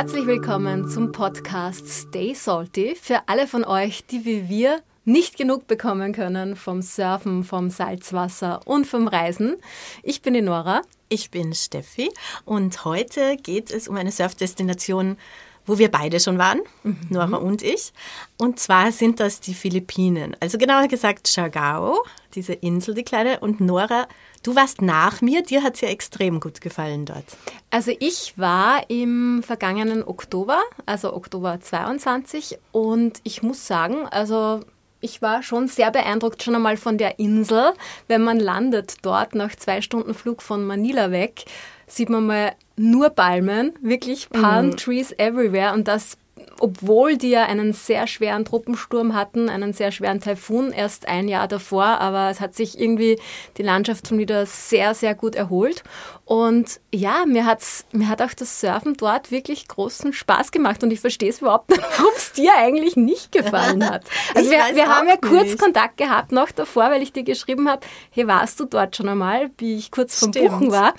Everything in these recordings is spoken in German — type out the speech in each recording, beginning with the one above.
Herzlich willkommen zum Podcast Stay Salty für alle von euch, die wie wir nicht genug bekommen können vom Surfen, vom Salzwasser und vom Reisen. Ich bin die Nora. Ich bin Steffi und heute geht es um eine Surfdestination, wo wir beide schon waren, mhm. Nora und ich. Und zwar sind das die Philippinen. Also genauer gesagt Siargao, diese Insel, die kleine. Und Nora, du warst nach mir. Dir hat es ja extrem gut gefallen dort. Also ich war im vergangenen Oktober, also Oktober 22. Und ich muss sagen, also ich war schon sehr beeindruckt schon einmal von der Insel. Wenn man landet dort nach zwei Stunden Flug von Manila weg, sieht man mal nur Palmen, wirklich Palm mhm. Trees everywhere und das obwohl die ja einen sehr schweren Truppensturm hatten, einen sehr schweren Taifun erst ein Jahr davor, aber es hat sich irgendwie die Landschaft schon wieder sehr, sehr gut erholt. Und ja, mir, hat's, mir hat auch das Surfen dort wirklich großen Spaß gemacht und ich verstehe es überhaupt nicht, warum es dir eigentlich nicht gefallen hat. Also wir, wir haben ja kurz nicht. Kontakt gehabt noch davor, weil ich dir geschrieben habe, hey, warst du dort schon einmal, wie ich kurz vom Stimmt. Buchen war.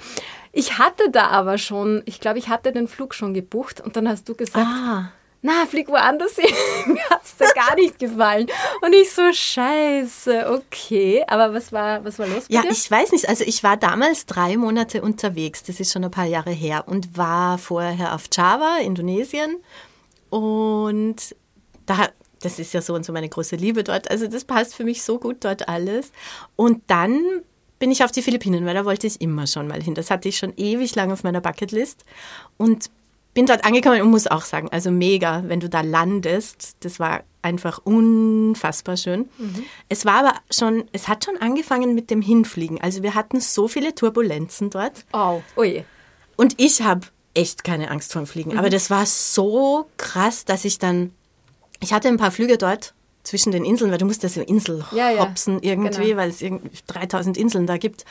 Ich hatte da aber schon, ich glaube, ich hatte den Flug schon gebucht und dann hast du gesagt, ah na, flieg woanders hin. Mir hat es da gar nicht gefallen. Und ich so, scheiße, okay. Aber was war, was war los mit Ja, dir? ich weiß nicht. Also ich war damals drei Monate unterwegs. Das ist schon ein paar Jahre her. Und war vorher auf Java, Indonesien. Und da, das ist ja so und so meine große Liebe dort. Also das passt für mich so gut dort alles. Und dann bin ich auf die Philippinen, weil da wollte ich immer schon mal hin. Das hatte ich schon ewig lang auf meiner Bucketlist. Und bin dort angekommen und muss auch sagen, also mega, wenn du da landest. Das war einfach unfassbar schön. Mhm. Es war aber schon, es hat schon angefangen mit dem Hinfliegen. Also wir hatten so viele Turbulenzen dort. Oh, ui. Und ich habe echt keine Angst vor dem Fliegen. Mhm. Aber das war so krass, dass ich dann, ich hatte ein paar Flüge dort zwischen den Inseln, weil du musst ja so Insel ja, ja. irgendwie, genau. weil es 3000 Inseln da gibt.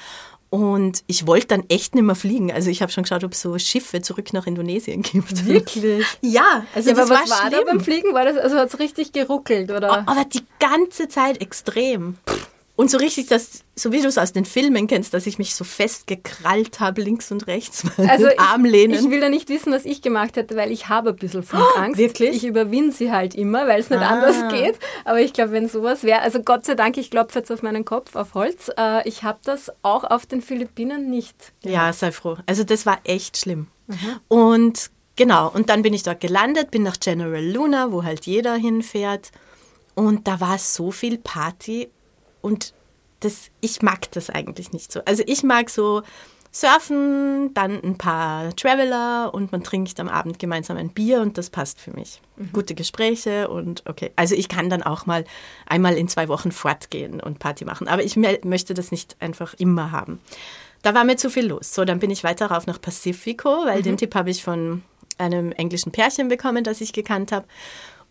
Und ich wollte dann echt nicht mehr fliegen. Also ich habe schon geschaut, ob es so Schiffe zurück nach Indonesien gibt. Wirklich? ja, also ja, das aber was war, war da beim Fliegen? War das, also hat es richtig geruckelt, oder? Aber die ganze Zeit extrem. Pff. Und so richtig, dass, so wie du es aus den Filmen kennst, dass ich mich so festgekrallt habe, links und rechts, also ich, Arm lehnen. Ich will ja nicht wissen, was ich gemacht hätte, weil ich habe ein bisschen Flugangst. Oh, wirklich? Ich überwinde sie halt immer, weil es nicht ah. anders geht. Aber ich glaube, wenn sowas wäre, also Gott sei Dank, ich klopfe jetzt auf meinen Kopf, auf Holz, äh, ich habe das auch auf den Philippinen nicht. Gemacht. Ja, sei froh. Also das war echt schlimm. Mhm. Und genau, und dann bin ich dort gelandet, bin nach General Luna, wo halt jeder hinfährt. Und da war so viel Party und das, ich mag das eigentlich nicht so. Also ich mag so surfen, dann ein paar Traveler und man trinkt am Abend gemeinsam ein Bier und das passt für mich. Mhm. Gute Gespräche und okay. Also ich kann dann auch mal einmal in zwei Wochen fortgehen und Party machen, aber ich möchte das nicht einfach immer haben. Da war mir zu viel los. So, dann bin ich weiter rauf nach Pacifico, weil mhm. den Tipp habe ich von einem englischen Pärchen bekommen, das ich gekannt habe.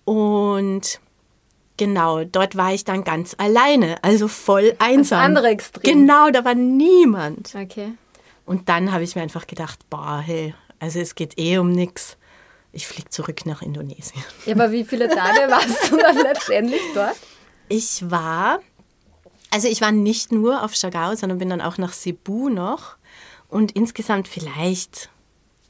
Und Genau, dort war ich dann ganz alleine, also voll einsam. Das andere Extrem. Genau, da war niemand. Okay. Und dann habe ich mir einfach gedacht, boah, hey, also es geht eh um nichts. Ich fliege zurück nach Indonesien. Ja, aber wie viele Tage warst du dann letztendlich dort? Ich war, also ich war nicht nur auf Chagao, sondern bin dann auch nach Cebu noch und insgesamt vielleicht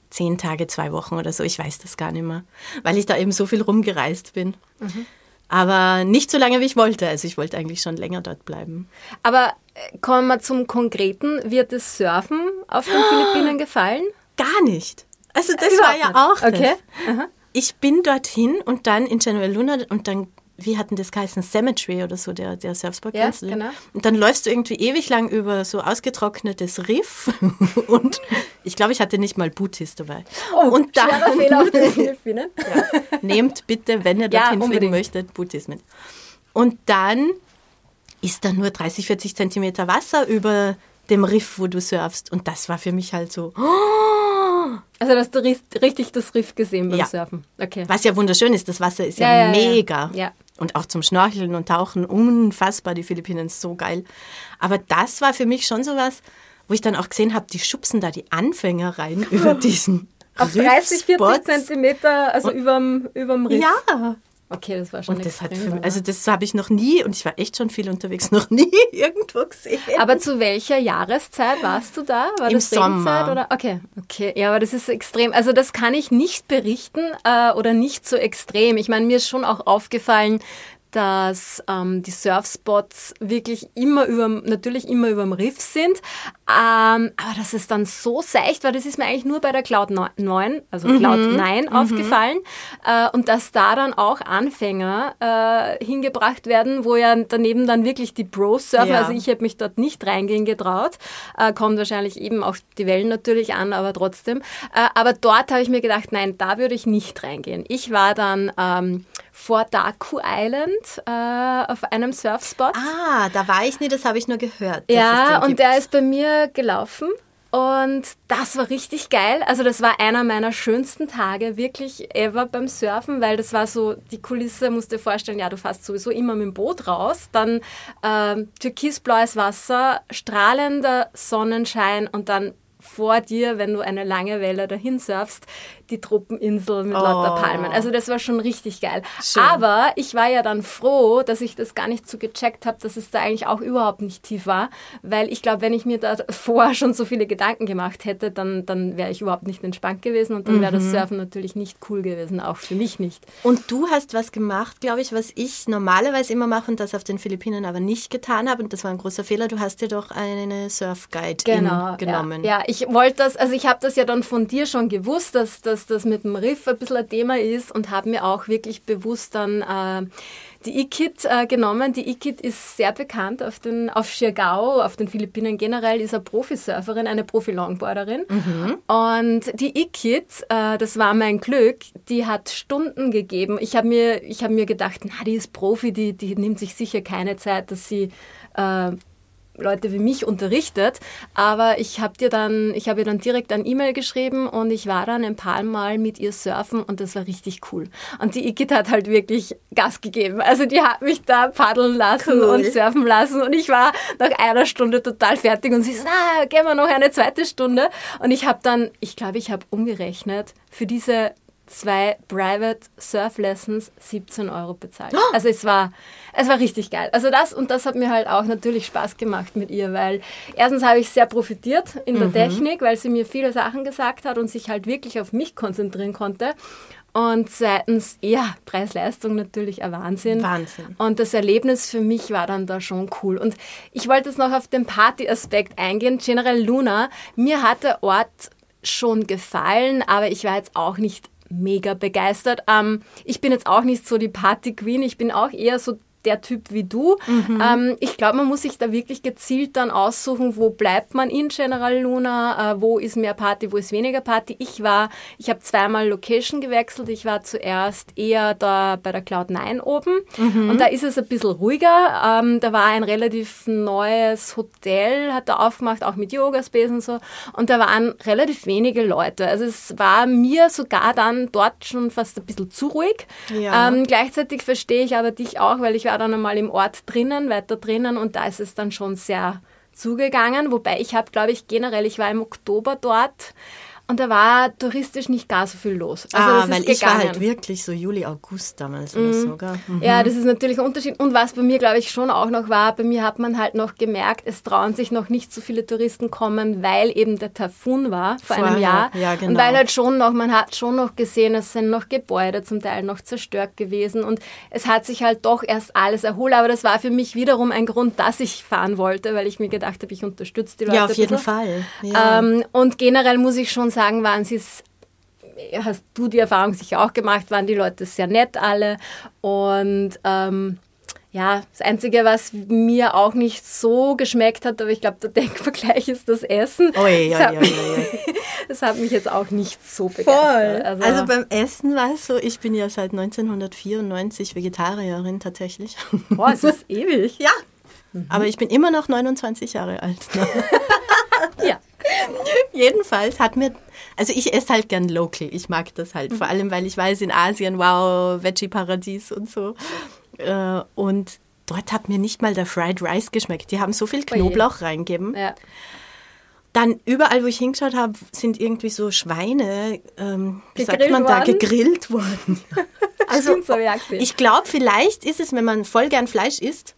zehn Tage, zwei Wochen oder so. Ich weiß das gar nicht mehr, weil ich da eben so viel rumgereist bin. Mhm. Aber nicht so lange, wie ich wollte. Also ich wollte eigentlich schon länger dort bleiben. Aber äh, kommen wir zum Konkreten. Wird das Surfen auf den Philippinen gefallen? Gar nicht. Also das Überhaupt war ja auch okay. das. Ich bin dorthin und dann in General Luna und dann wie hatten das geheißen, Cemetery oder so, der, der Surfspot. Ja, genau. Und dann läufst du irgendwie ewig lang über so ausgetrocknetes Riff und ich glaube, ich hatte nicht mal Booties dabei. Oh, und dann, Fehler auf den Philippinen. ja, nehmt bitte, wenn ihr dorthin ja, fliegen möchtet, Booties mit. Und dann ist da nur 30, 40 Zentimeter Wasser über dem Riff, wo du surfst. Und das war für mich halt so... Also hast du richtig das Riff gesehen beim ja. Surfen. Okay. Was ja wunderschön ist, das Wasser ist ja, ja mega. Ja. Und auch zum Schnorcheln und Tauchen unfassbar, die Philippinen so geil. Aber das war für mich schon sowas, wo ich dann auch gesehen habe, die schubsen da die Anfänger rein über diesen Auf 30, 40 Zentimeter, also überm, überm Riff. Ja. Okay, das war schon Und das hat für, also das habe ich noch nie und ich war echt schon viel unterwegs, noch nie irgendwo gesehen. Aber zu welcher Jahreszeit warst du da? War Im das Regenzeit Sommer. Oder? Okay, okay. Ja, aber das ist extrem. Also das kann ich nicht berichten äh, oder nicht so extrem. Ich meine, mir ist schon auch aufgefallen, dass ähm, die Surfspots wirklich immer über, natürlich immer über dem Riff sind, ähm, aber dass es dann so seicht war, das ist mir eigentlich nur bei der Cloud 9, also Cloud 9 aufgefallen äh, und dass da dann auch Anfänger äh, hingebracht werden, wo ja daneben dann wirklich die Pros surfen, Ja. also ich hätte mich dort nicht reingehen getraut, äh, kommt wahrscheinlich eben auf die Wellen natürlich an, aber trotzdem. Äh, aber dort habe ich mir gedacht, nein, da würde ich nicht reingehen. Ich war dann ähm, vor Daku Island äh, auf einem Surfspot. Ah, da war ich nie, das habe ich nur gehört. Ja, und gibt. der ist bei mir gelaufen. Und das war richtig geil. Also das war einer meiner schönsten Tage wirklich ever beim Surfen, weil das war so, die Kulisse, musst dir vorstellen, ja, du fährst sowieso immer mit dem Boot raus, dann ähm, türkisblaues Wasser, strahlender Sonnenschein und dann vor dir, wenn du eine lange Welle dahin surfst, die Troppeninsel mit lauter Oh. Palmen. Also das war schon richtig geil. Schön. Aber ich war ja dann froh, dass ich das gar nicht so gecheckt habe, dass es da eigentlich auch überhaupt nicht tief war, weil ich glaube, wenn ich mir da vorher schon so viele Gedanken gemacht hätte, dann, dann wäre ich überhaupt nicht entspannt gewesen und dann wäre das Surfen natürlich nicht cool gewesen, auch für mich nicht. Und du hast was gemacht, glaube ich, was ich normalerweise immer mache und das auf den Philippinen aber nicht getan habe. Und das war ein großer Fehler. Du hast dir doch eine Surfguide Genau, genommen. Ja, ja ich wollte das, also ich habe das ja dann von dir schon gewusst, dass, dass das mit dem Riff ein bisschen ein Thema ist und habe mir auch wirklich bewusst dann äh, die IKIT äh, genommen. Die IKIT ist sehr bekannt auf, den, auf Siargao, auf den Philippinen generell, ist eine Profisurferin, eine Profi-Longboarderin. Und die IKIT, äh, das war mein Glück, die hat Stunden gegeben. Ich habe mir, ich hab mir gedacht, na, die ist Profi, die, die nimmt sich sicher keine Zeit, dass sie äh, Leute wie mich unterrichtet, aber ich habe dir dann, ich habe ihr dann direkt ein E-Mail geschrieben und ich war dann ein paar Mal mit ihr surfen und das war richtig cool. Und die Igitt hat halt wirklich Gas gegeben. Also die hat mich da paddeln lassen Cool. und surfen lassen und ich war nach einer Stunde total fertig und sie so, na, gehen wir noch eine zweite Stunde. Und ich habe dann, ich glaube, ich habe umgerechnet für diese zwei Private Surf Lessons 17 Euro bezahlt. Also es war, es war richtig geil. Also das und das hat mir halt auch natürlich Spaß gemacht mit ihr, weil erstens habe ich sehr profitiert in der Technik, weil sie mir viele Sachen gesagt hat und sich halt wirklich auf mich konzentrieren konnte. Und zweitens, ja, Preis-Leistung natürlich ein Wahnsinn. Wahnsinn. Und das Erlebnis für mich war dann da schon cool. Und ich wollte jetzt noch auf den Party-Aspekt eingehen. General Luna, mir hat der Ort schon gefallen, aber ich war jetzt auch nicht mega begeistert. Ähm, ich bin jetzt auch nicht so die Party-Queen, ich bin auch eher so der Typ wie du. Ähm, ich glaube, man muss sich da wirklich gezielt dann aussuchen, wo bleibt man in General Luna, äh, wo ist mehr Party, wo ist weniger Party. Ich war, ich habe zweimal Location gewechselt. Ich war zuerst eher da bei der Cloud 9 oben und da ist es ein bisschen ruhiger. Ähm, da war ein relativ neues Hotel, hat da aufgemacht, auch mit Yoga-Space und so. Und da waren relativ wenige Leute. Also es war mir sogar dann dort schon fast ein bisschen zu ruhig. Ja. Ähm, gleichzeitig verstehe ich aber dich auch, weil ich war dann einmal im Ort drinnen, weiter drinnen und da ist es dann schon sehr zugegangen. Wobei ich habe, glaube ich, generell, ich war im Oktober dort und da war touristisch nicht gar so viel los. Also ah, weil ich war halt wirklich so Juli, August damals oder so. Gell? Mhm. Ja, das ist natürlich ein Unterschied. Und was bei mir, glaube ich, schon auch noch war, bei mir hat man halt noch gemerkt, es trauen sich noch nicht so viele Touristen kommen, weil eben der Taifun war vor einem Vorher, Jahr. ja, genau. Und weil halt schon noch, man hat schon noch gesehen, es sind noch Gebäude zum Teil noch zerstört gewesen und es hat sich halt doch erst alles erholt. Aber das war für mich wiederum ein Grund, dass ich fahren wollte, weil ich mir gedacht habe, ich unterstütze die Leute. Ja, auf jeden bisschen. Fall. Ja. Ähm, und generell muss ich schon sagen, waren sie es, hast du die Erfahrung sicher auch gemacht, waren die Leute sehr nett alle. Und ähm, ja, das Einzige, was mir auch nicht so geschmeckt hat, aber ich glaube, der Denkvergleich ist das Essen. Oi, das, oi, hat oi, mich, oi. das hat mich jetzt auch nicht so begeistert. Also, Also, beim Essen war es so, ich bin ja seit 1994 Vegetarierin tatsächlich. boah, es ist ewig. Ja. Aber ich bin immer noch 29 Jahre alt. Ne? Ja. Jedenfalls hat mir, also ich esse halt gern local. Ich mag das halt. Vor allem, weil ich weiß, in Asien, wow, Veggie-Paradies und so. Äh, Und dort hat mir nicht mal der Fried Rice geschmeckt. Die haben so viel Knoblauch reingegeben. ja. Dann überall, wo ich hingeschaut habe, sind irgendwie so Schweine, ähm, wie sagt man da, worden? gegrillt worden. Also, ich glaube, vielleicht ist es, wenn man voll gern Fleisch isst,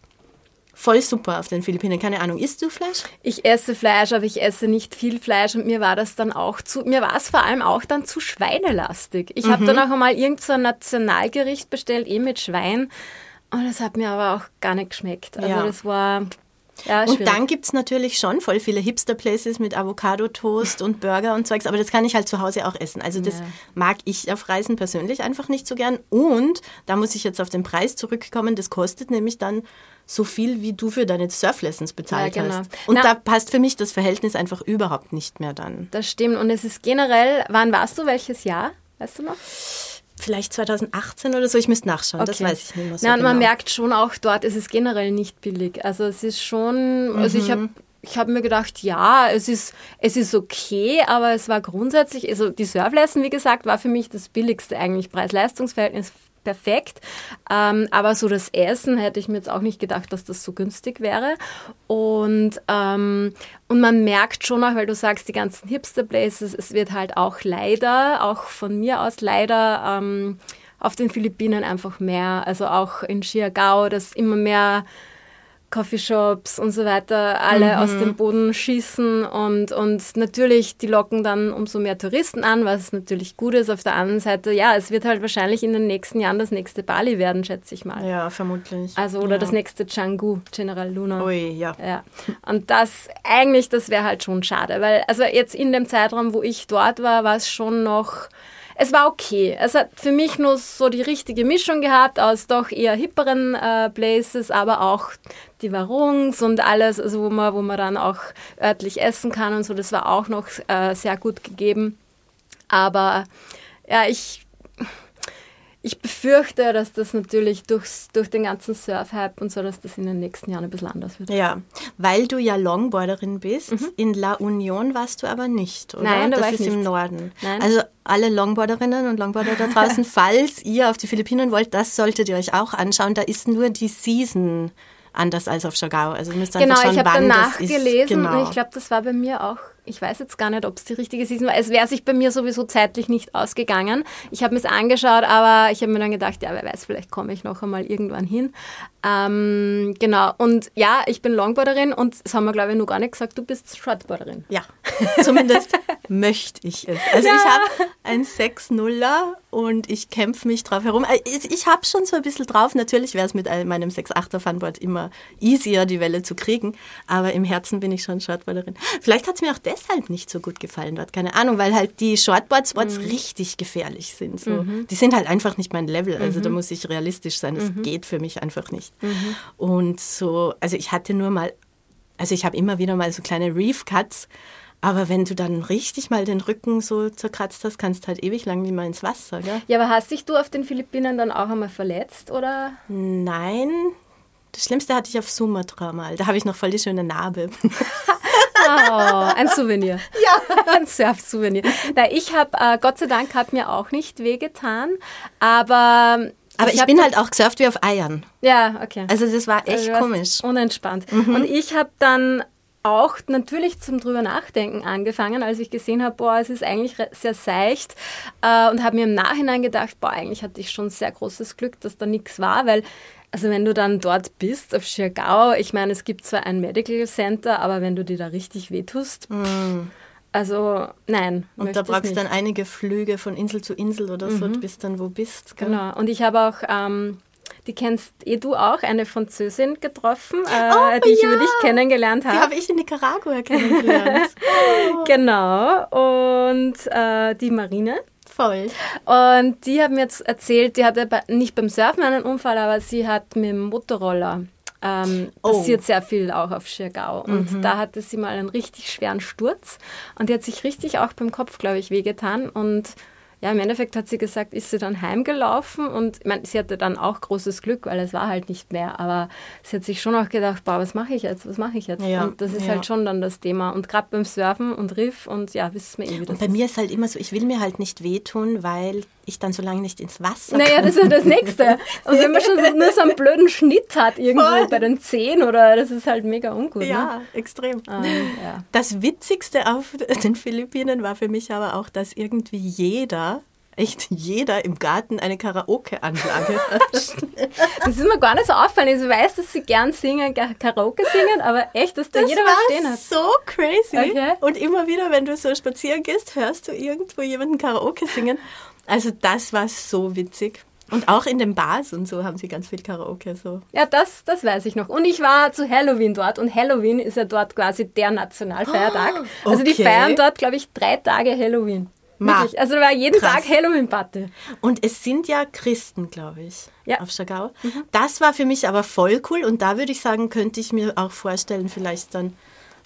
voll super auf den Philippinen. Keine Ahnung, isst du Fleisch? Ich esse Fleisch, aber ich esse nicht viel Fleisch und mir war das dann auch zu, mir war es vor allem auch dann zu schweinelastig. Ich mhm. habe dann auch einmal irgend so ein Nationalgericht bestellt, eh mit Schwein. Und das hat mir aber auch gar nicht geschmeckt. Also ja. das war ja, und dann gibt es natürlich schon voll viele Hipster-Places mit Avocado-Toast und Burger und Zeugs, aber das kann ich halt zu Hause auch essen. Also das ja. mag ich auf Reisen persönlich einfach nicht so gern. Und da muss ich jetzt auf den Preis zurückkommen, das kostet nämlich dann so viel, wie du für deine Surflessons bezahlt ja, genau. hast. Und Na, da passt für mich das Verhältnis einfach überhaupt nicht mehr dann. Das stimmt. Und es ist generell, wann warst du, welches Jahr? Weißt du noch? Vielleicht 2018 oder so, ich müsste nachschauen, okay. das weiß ich nicht mehr so Ja, und genau. man merkt schon auch dort, es ist generell nicht billig. Also es ist schon, mhm. also ich habe ich habe mir gedacht, ja, es ist, es ist okay, aber es war grundsätzlich, also die Surflesson, wie gesagt, war für mich das billigste eigentlich. Preis-Leistungs-Verhältnis perfekt. Ähm, aber so das Essen hätte ich mir jetzt auch nicht gedacht, dass das so günstig wäre. Und, ähm, und man merkt schon auch, weil du sagst, die ganzen Hipster-Places, es wird halt auch leider, auch von mir aus leider, ähm, auf den Philippinen einfach mehr. Also auch in Siargao, dass immer mehr Coffeeshops und so weiter alle mhm. aus dem Boden schießen und, und natürlich, die locken dann umso mehr Touristen an, was natürlich gut ist. Auf der anderen Seite, ja, es wird halt wahrscheinlich in den nächsten Jahren das nächste Bali werden, schätze ich mal. Ja, vermutlich. Also, oder ja. das nächste Canggu, General Luna. Ui, ja. ja. Und das, eigentlich, das wäre halt schon schade, weil, also jetzt in dem Zeitraum, wo ich dort war, war es schon noch es war okay. Es hat für mich nur so die richtige Mischung gehabt aus doch eher hipperen äh, Places, aber auch die Warungs und alles, also wo man, wo man dann auch örtlich essen kann und so. Das war auch noch äh, sehr gut gegeben. Aber ja, ich ich befürchte, dass das natürlich durchs, durch den ganzen Surf-Hype und so, dass das in den nächsten Jahren ein bisschen anders wird. Ja, weil du ja Longboarderin bist. Mhm. In La Union warst du aber nicht, oder? Nein, da das ist nicht. im Norden. Nein. Also alle Longboarderinnen und Longboarder da draußen, falls ihr auf die Philippinen wollt, das solltet ihr euch auch anschauen. Da ist nur die Season anders als auf Chagau. Also ihr müsst genau, einfach schauen, ich habe dann nachgelesen genau. und ich glaube, das war bei mir auch ich weiß jetzt gar nicht, ob es die richtige Season war. Es wäre sich bei mir sowieso zeitlich nicht ausgegangen. Ich habe mir es angeschaut, aber ich habe mir dann gedacht, ja, wer weiß, vielleicht komme ich noch einmal irgendwann hin. Ähm, genau, und ja, ich bin Longboarderin und das haben wir, glaube ich, noch gar nicht gesagt, du bist Shortboarderin. Ja, zumindest möchte ich es. Also ja. ich habe ein 6-0er und ich kämpfe mich drauf herum. Äh, ich habe schon so ein bisschen drauf. Natürlich wäre es mit meinem 6-8er Funboard immer easier, die Welle zu kriegen, aber im Herzen bin ich schon Shortboarderin. Vielleicht hat es mir auch deshalb nicht so gut gefallen dort. Keine Ahnung, weil halt die Shortboard-Spots mhm. richtig gefährlich sind. So. Mhm. Die sind halt einfach nicht mein Level. Also mhm. da muss ich realistisch sein. Das mhm. geht für mich einfach nicht. Mhm. Und so, also ich hatte nur mal, also ich habe immer wieder mal so kleine Reef-Cuts. Aber wenn du dann richtig mal den Rücken so zerkratzt hast, kannst du halt ewig lang nicht mehr ins Wasser, gell? Ja, aber hast dich du auf den Philippinen dann auch einmal verletzt, oder? Nein. Das Schlimmste hatte ich auf Sumatra mal. Da habe ich noch voll die schöne Narbe. Oh, ein Souvenir. Ja. Ein Surf-Souvenir. ich habe, äh, Gott sei Dank, hat mir auch nicht wehgetan, aber aber ich, ich bin halt auch gesurft wie auf Eiern. Ja, okay. Also das war echt also komisch. Unentspannt. Mhm. Und ich habe dann auch natürlich zum drüber nachdenken angefangen, als ich gesehen habe, boah, es ist eigentlich sehr seicht äh, und habe mir im Nachhinein gedacht, boah, eigentlich hatte ich schon sehr großes Glück, dass da nichts war, weil also wenn du dann dort bist, auf Schirgau, ich meine, es gibt zwar ein Medical Center, aber wenn du dir da richtig wehtust, mm. also nein. Und da brauchst du dann einige Flüge von Insel zu Insel oder so, mhm. bis dann wo bist. Gell? Genau. Und ich habe auch, ähm, die kennst eh du auch, eine Französin getroffen, äh, oh, die ich ja. über dich kennengelernt habe. Die habe ich in Nicaragua kennengelernt. oh. Genau. Und äh, die Marine. Voll. Und die mir jetzt erzählt, die hatte nicht beim Surfen einen Unfall, aber sie hat mit dem Motorroller ähm, oh. passiert sehr viel auch auf Schirgau. Und mhm. da hatte sie mal einen richtig schweren Sturz und die hat sich richtig auch beim Kopf, glaube ich, wehgetan. Und ja, im Endeffekt hat sie gesagt, ist sie dann heimgelaufen und ich meine, sie hatte dann auch großes Glück, weil es war halt nicht mehr, aber sie hat sich schon auch gedacht, boah, was mache ich jetzt, was mache ich jetzt? Ja, und das ist ja. halt schon dann das Thema und gerade beim Surfen und Riff und ja, wissen wir eh, wie das und bei ist. mir ist halt immer so, ich will mir halt nicht wehtun, weil ich dann so lange nicht ins Wasser Naja, kann. das ist ja das Nächste. Und wenn man schon so, nur so einen blöden Schnitt hat irgendwo Voll. bei den Zehen oder das ist halt mega ungut. Ja, ne? extrem. Ähm, ja. Das Witzigste auf den Philippinen war für mich aber auch, dass irgendwie jeder echt jeder im Garten eine Karaoke-Anlage hat. Das ist mir gar nicht so auffallen. Ich weiß, dass sie gern singen, Karaoke singen, aber echt, dass da Das jeder was stehen hat. so crazy. Okay. Und immer wieder, wenn du so spazieren gehst, hörst du irgendwo jemanden Karaoke singen. Also das war so witzig. Und auch in den Bars und so haben sie ganz viel Karaoke. So. Ja, das, das weiß ich noch. Und ich war zu Halloween dort und Halloween ist ja dort quasi der Nationalfeiertag. Also die okay. feiern dort, glaube ich, drei Tage Halloween. Ma, Wirklich. Also da war jeden krass. Tag Halloween-Party. Und es sind ja Christen, glaube ich, Ja. auf Schagau. Das war für mich aber voll cool. Und da würde ich sagen, könnte ich mir auch vorstellen, vielleicht dann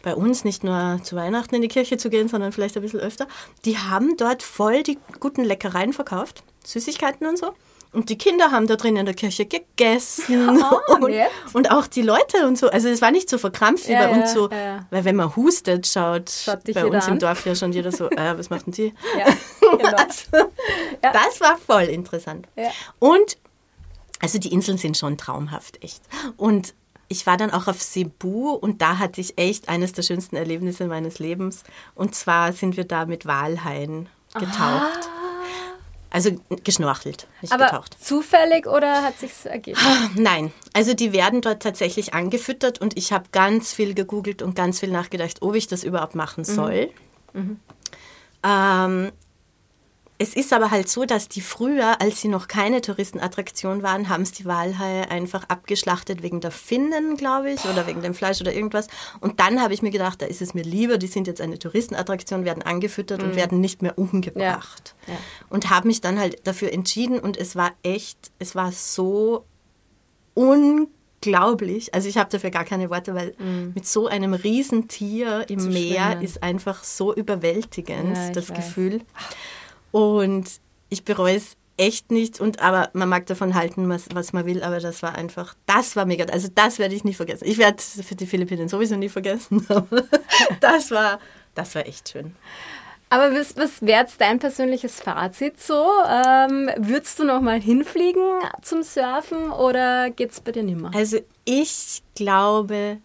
bei uns nicht nur zu Weihnachten in die Kirche zu gehen, sondern vielleicht ein bisschen öfter. Die haben dort voll die guten Leckereien verkauft, Süßigkeiten und so. Und die Kinder haben da drin in der Kirche gegessen. Ah, und, und auch die Leute und so. Also es war nicht so verkrampft wie Ja, bei uns so. ja. Weil wenn man hustet, schaut, Schaut bei uns im an. Dorf ja schon jeder so, äh, was macht denn die? Ja, genau. Also. Das war voll interessant. Und, also die Inseln sind schon traumhaft, echt. Und ich war dann auch auf Cebu und da hatte ich echt eines der schönsten Erlebnisse meines Lebens. Und zwar sind wir da mit Walhaien getaucht. Also geschnorchelt, nicht Aber getaucht. zufällig oder hat sich's ergeben? Nein, also die werden dort tatsächlich angefüttert und ich habe ganz viel gegoogelt und ganz viel nachgedacht, ob ich das überhaupt machen soll. Ähm, es ist aber halt so, dass die früher, als sie noch keine Touristenattraktion waren, haben es die Walhaie einfach abgeschlachtet wegen der Finnen, glaube ich, oder wegen dem Fleisch oder irgendwas. Und dann habe ich mir gedacht, da ist es mir lieber, die sind jetzt eine Touristenattraktion, werden angefüttert und werden nicht mehr umgebracht. Ja. Ja. Und habe mich dann halt dafür entschieden und es war echt, es war so unglaublich. Also ich habe dafür gar keine Worte, weil mit so einem Riesentier im. Zu Meer schwimmen. ist einfach so überwältigend, Ja, das weiß. Gefühl. Und ich bereue es echt nicht. Und aber man mag davon halten, was, was man will, aber das war einfach, das war mega. Also das werde ich nie vergessen. Ich werde für die Philippinen sowieso nie vergessen. Das war, das war echt schön. Aber was, was wäre jetzt dein persönliches Fazit so? Ähm, würdest du noch mal hinfliegen zum Surfen oder geht's bei dir nimmer? Also ich glaube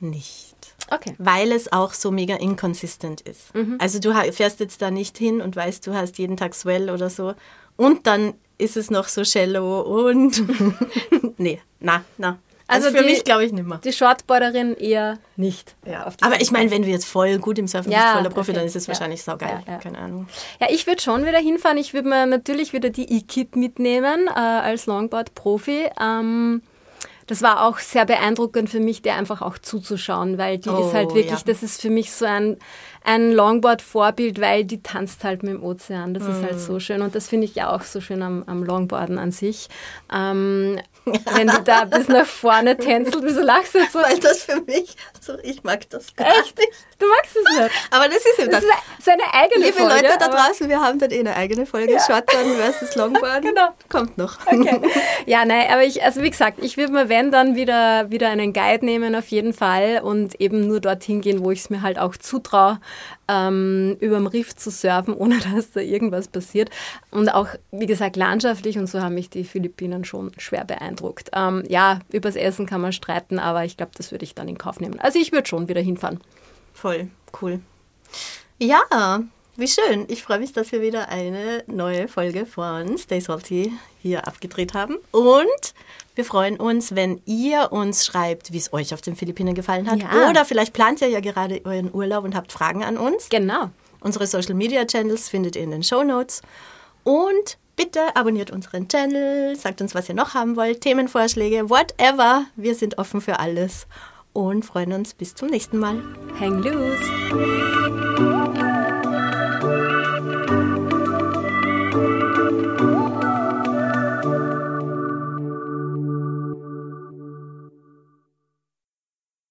nicht. Okay. Weil es auch so mega inconsistent ist. Also du fährst jetzt da nicht hin und weißt, du hast jeden Tag Swell oder so. Und dann ist es noch so shallow und... nee, na, na. Also, Also für die- mich glaube ich nicht mehr. Die Shortboarderin eher nicht. die Aber ich meine, wenn du jetzt voll gut im Surfen Ja, bist, voller Profi, okay. dann ist es Ja. wahrscheinlich saugeil. Ja, ja. Keine Ahnung. Ja, ich würde schon wieder hinfahren. Ich würde mir natürlich wieder die E-Kit mitnehmen äh, als Longboard-Profi. Ähm, das war auch sehr beeindruckend für mich, der einfach auch zuzuschauen, weil die Oh, ist halt wirklich, ja. das ist für mich so ein, ein Longboard-Vorbild, weil die tanzt halt mit dem Ozean. Das ist Mm. halt so schön und das finde ich ja auch so schön am, am Longboarden an sich. Ähm, wenn die da bis nach vorne tänzelt, wieso lachst du jetzt so? Weil das für mich, so ich mag das gar Echt? nicht. Du magst es nicht. Aber das ist eben Das das. ist seine eigene Liebe Folge. Leute da draußen, wir haben dann eh eine eigene Folge. Shortboarden versus Longboarden. Genau. Kommt noch. Okay. Ja, nein, aber ich, also wie gesagt, ich würde mir, wenn, dann wieder, wieder einen Guide nehmen, auf jeden Fall, und eben nur dorthin gehen, wo ich es mir halt auch zutraue, ähm, überm Riff zu surfen, ohne dass da irgendwas passiert. Und auch, wie gesagt, landschaftlich und so haben mich die Philippinen schon schwer beeindruckt. Ähm, ja, übers Essen kann man streiten, aber ich glaube, das würde ich dann in Kauf nehmen. Also ich würde schon wieder hinfahren. Voll cool. Ja, wie schön. Ich freue mich, dass wir wieder eine neue Folge von Stay Salty hier abgedreht haben. Und wir freuen uns, wenn ihr uns schreibt, wie es euch auf den Philippinen gefallen hat. Ja. Oder vielleicht plant ihr ja gerade euren Urlaub und habt Fragen an uns. Genau. Unsere Social Media Channels findet ihr in den Show Notes. Und bitte abonniert unseren Channel, sagt uns, was ihr noch haben wollt, Themenvorschläge, whatever. Wir sind offen für alles und freuen uns bis zum nächsten Mal. Hang loose.